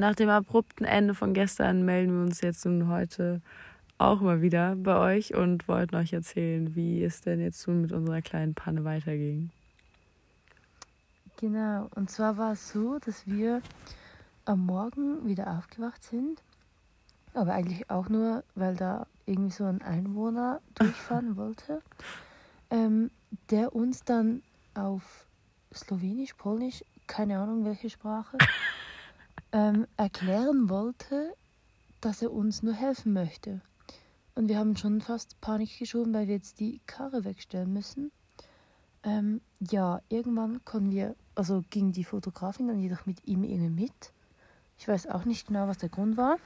nach dem abrupten Ende von gestern melden wir uns jetzt nun heute auch mal wieder bei euch und wollten euch erzählen, wie es denn jetzt nun mit unserer kleinen Panne weiterging. Genau, und zwar war es so, dass wir am Morgen wieder aufgewacht sind, aber eigentlich auch nur, weil da irgendwie so ein Einwohner durchfahren wollte, ähm, der uns dann auf Slowenisch, Polnisch, keine Ahnung welche Sprache, ähm, erklären wollte, dass er uns nur helfen möchte. Und wir haben schon fast Panik geschoben, weil wir jetzt die Karre wegstellen müssen. Ähm, ja, irgendwann konnten wir, also ging die Fotografin dann jedoch mit ihm irgendwie mit. Ich weiß auch nicht genau, was der Grund war.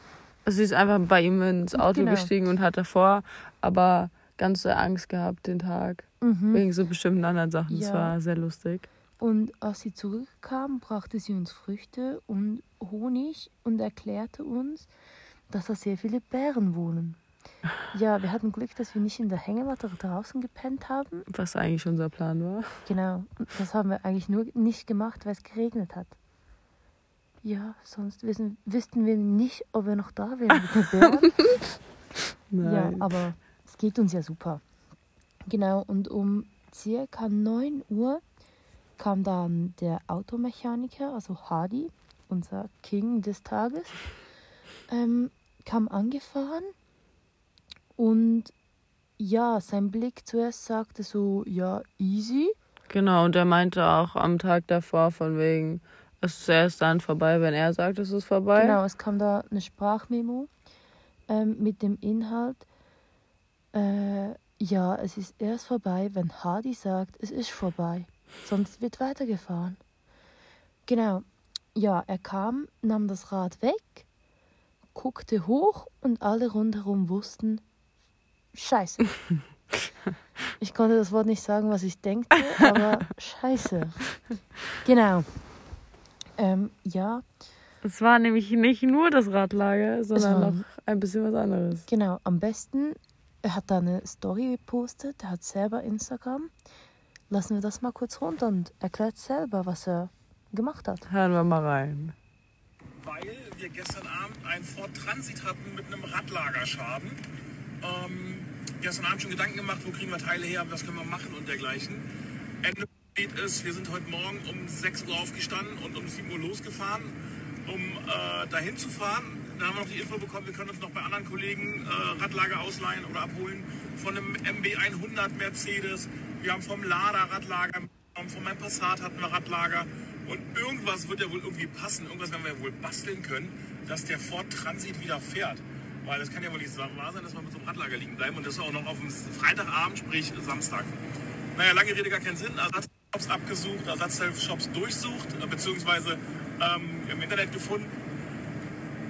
Sie ist einfach bei ihm ins Auto Genau. gestiegen und hat davor aber ganz so Angst gehabt den Tag. Mhm. Wegen so bestimmten anderen Sachen. Das Ja. war sehr lustig. Und als sie zurückkam, brachte sie uns Früchte und Honig und erklärte uns, dass da sehr viele Bären wohnen. Ja, wir hatten Glück, dass wir nicht in der Hängematte draußen gepennt haben. Was eigentlich unser Plan war. Genau, das haben wir eigentlich nur nicht gemacht, weil es geregnet hat. Ja, sonst wissen, wüssten wir nicht, ob wir noch da wären mit den Bären. Ja, Nein. aber es geht uns ja super. Genau, und um circa 9 Uhr kam dann der Automechaniker, also Hadi, unser King des Tages, ähm, kam angefahren und ja, sein Blick zuerst sagte so, ja, easy. Genau, und er meinte auch am Tag davor von wegen, es ist erst dann vorbei, wenn er sagt, es ist vorbei. Genau, es kam da eine Sprachmemo ähm, mit dem Inhalt, äh, ja, es ist erst vorbei, wenn Hardy sagt, es ist vorbei. Sonst wird weitergefahren. Genau, ja, er kam, nahm das Rad weg, guckte hoch und alle rundherum wussten, scheiße. Ich konnte das Wort nicht sagen, was ich denkte, aber scheiße. Genau. Ähm, ja, Es war nämlich nicht nur das Radlager, sondern war- noch ein bisschen was anderes. Genau, am besten, er hat da eine Story gepostet, er hat selber Instagram. Lassen wir das mal kurz runter und erklärt selber, was er gemacht hat. Hören wir mal rein. weil wir gestern Abend einen Ford Transit hatten mit einem Radlagerschaden. Ähm, gestern Abend schon Gedanken gemacht, wo kriegen wir Teile her, was können wir machen und dergleichen. Ende geht es, wir sind heute Morgen um 6 Uhr aufgestanden und um 7 Uhr losgefahren, um äh, dahin zu fahren. Dann haben wir noch die Info bekommen, wir können uns noch bei anderen Kollegen äh, Radlager ausleihen oder abholen. Von einem MB100 Mercedes. Wir haben vom Lada Radlager, von meinem Passat hatten wir Radlager. Und irgendwas wird ja wohl irgendwie passen. Irgendwas werden wir ja wohl basteln können, dass der Ford Transit wieder fährt. Weil es kann ja wohl nicht wahr sein, dass wir mit so einem Radlager liegen bleiben und das auch noch auf dem Freitagabend, sprich Samstag. Naja, lange Rede, gar keinen Sinn. Ersatzshops abgesucht, Ersatzshops durchsucht, äh, beziehungsweise ähm, im Internet gefunden.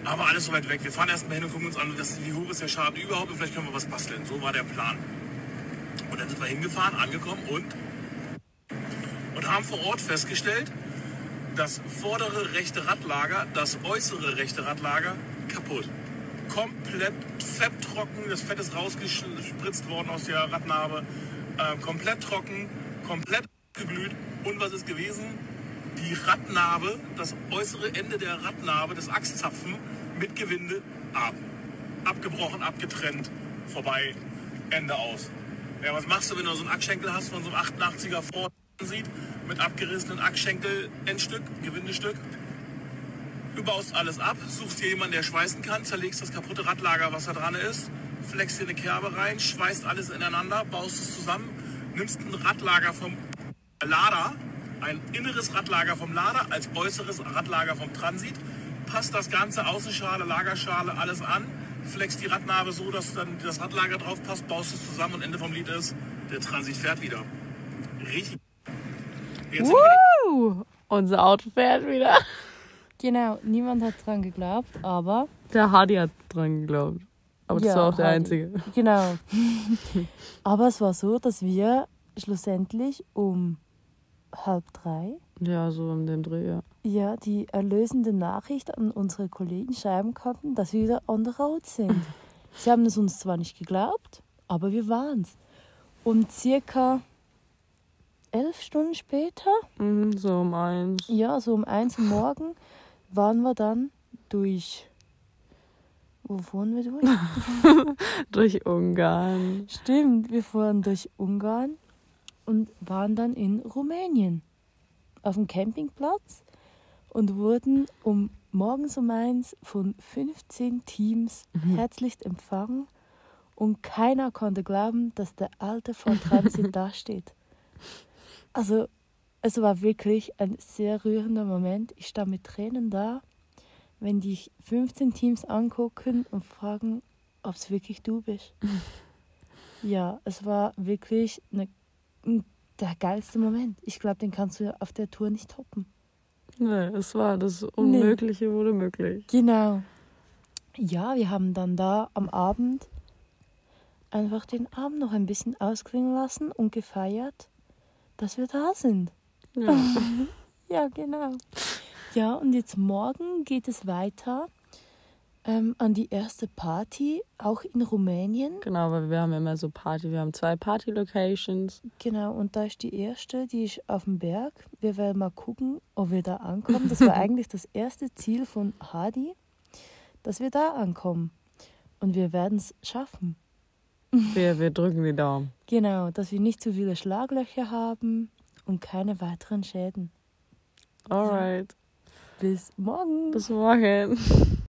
Aber alles so weit weg. Wir fahren erstmal hin und gucken uns an, das, wie hoch ist der Schaden überhaupt und vielleicht können wir was basteln. So war der Plan. Und dann sind wir hingefahren, angekommen und, und haben vor Ort festgestellt, das vordere rechte Radlager, das äußere rechte Radlager kaputt. Komplett fetttrocken, das Fett ist rausgespritzt worden aus der Radnabe. Äh, komplett trocken, komplett geglüht. Und was ist gewesen? Die Radnabe, das äußere Ende der Radnabe, des Achszapfen mit Gewinde ab. Abgebrochen, abgetrennt, vorbei, Ende aus. Ja, was machst du, wenn du so einen Achsschenkel hast von so einem 88er Ford sieht, mit abgerissenen Achsschenkel, Endstück, Gewindestück? Du baust alles ab, suchst dir jemanden, der schweißen kann, zerlegst das kaputte Radlager, was da dran ist, fleckst dir eine Kerbe rein, schweißt alles ineinander, baust es zusammen, nimmst ein Radlager vom Lader, ein inneres Radlager vom Lader als äußeres Radlager vom Transit, passt das ganze Außenschale, Lagerschale, alles an, fleckst die Radnabe so, dass dann das Radlager drauf passt, baust es zusammen und Ende vom Lied ist, der Transit fährt wieder. Richtig. Jetzt Woo! Unser Auto fährt wieder. Genau, niemand hat dran geglaubt, aber Der Hardy hat dran geglaubt. Aber das Ja, war auch der Hardy. einzige. genau. aber es war so, dass wir schlussendlich um halb drei Ja, so um den Dreh, ja. ja die erlösende Nachricht an unsere Kollegen schreiben konnten, dass wir wieder on the road sind. Sie haben es uns zwar nicht geglaubt, aber wir waren's. Und circa elf Stunden später, Mhm, so um eins. ja, so um eins Uhr morgen, waren wir dann durch. Wo fuhren wir durch? Durch Ungarn. Stimmt, wir fuhren durch Ungarn und waren dann in Rumänien auf dem Campingplatz und wurden um morgens um eins von 15 Teams herzlich empfangen und keiner konnte glauben, dass der alte Ford Transit da steht. Also es war wirklich ein sehr rührender Moment. Ich stand mit Tränen da, wenn die 15 Teams angucken und fragen, ob es wirklich du bist. Ja, es war wirklich eine, der geilste Moment. Ich glaube, den kannst du auf der Tour nicht toppen. Nee, es war das Unmögliche wurde möglich. Genau. Ja, wir haben dann da am Abend einfach den Abend noch ein bisschen ausklingen lassen und gefeiert, dass wir da sind. Ja. Ja, genau. Ja, und jetzt morgen geht es weiter ähm, an die erste Party, auch in Rumänien. Genau, weil wir haben immer so Party, wir haben zwei Party-Locations. Genau, und da ist die erste, die ist auf dem Berg. Wir werden mal gucken, ob wir da ankommen. Das war eigentlich das erste Ziel von Hadi, dass wir da ankommen. Und wir werden es schaffen. Wir, wir drücken die Daumen. Genau, dass wir nicht zu viele Schlaglöcher haben und keine weiteren Schäden. Alright. Bis morgen. Bis morgen.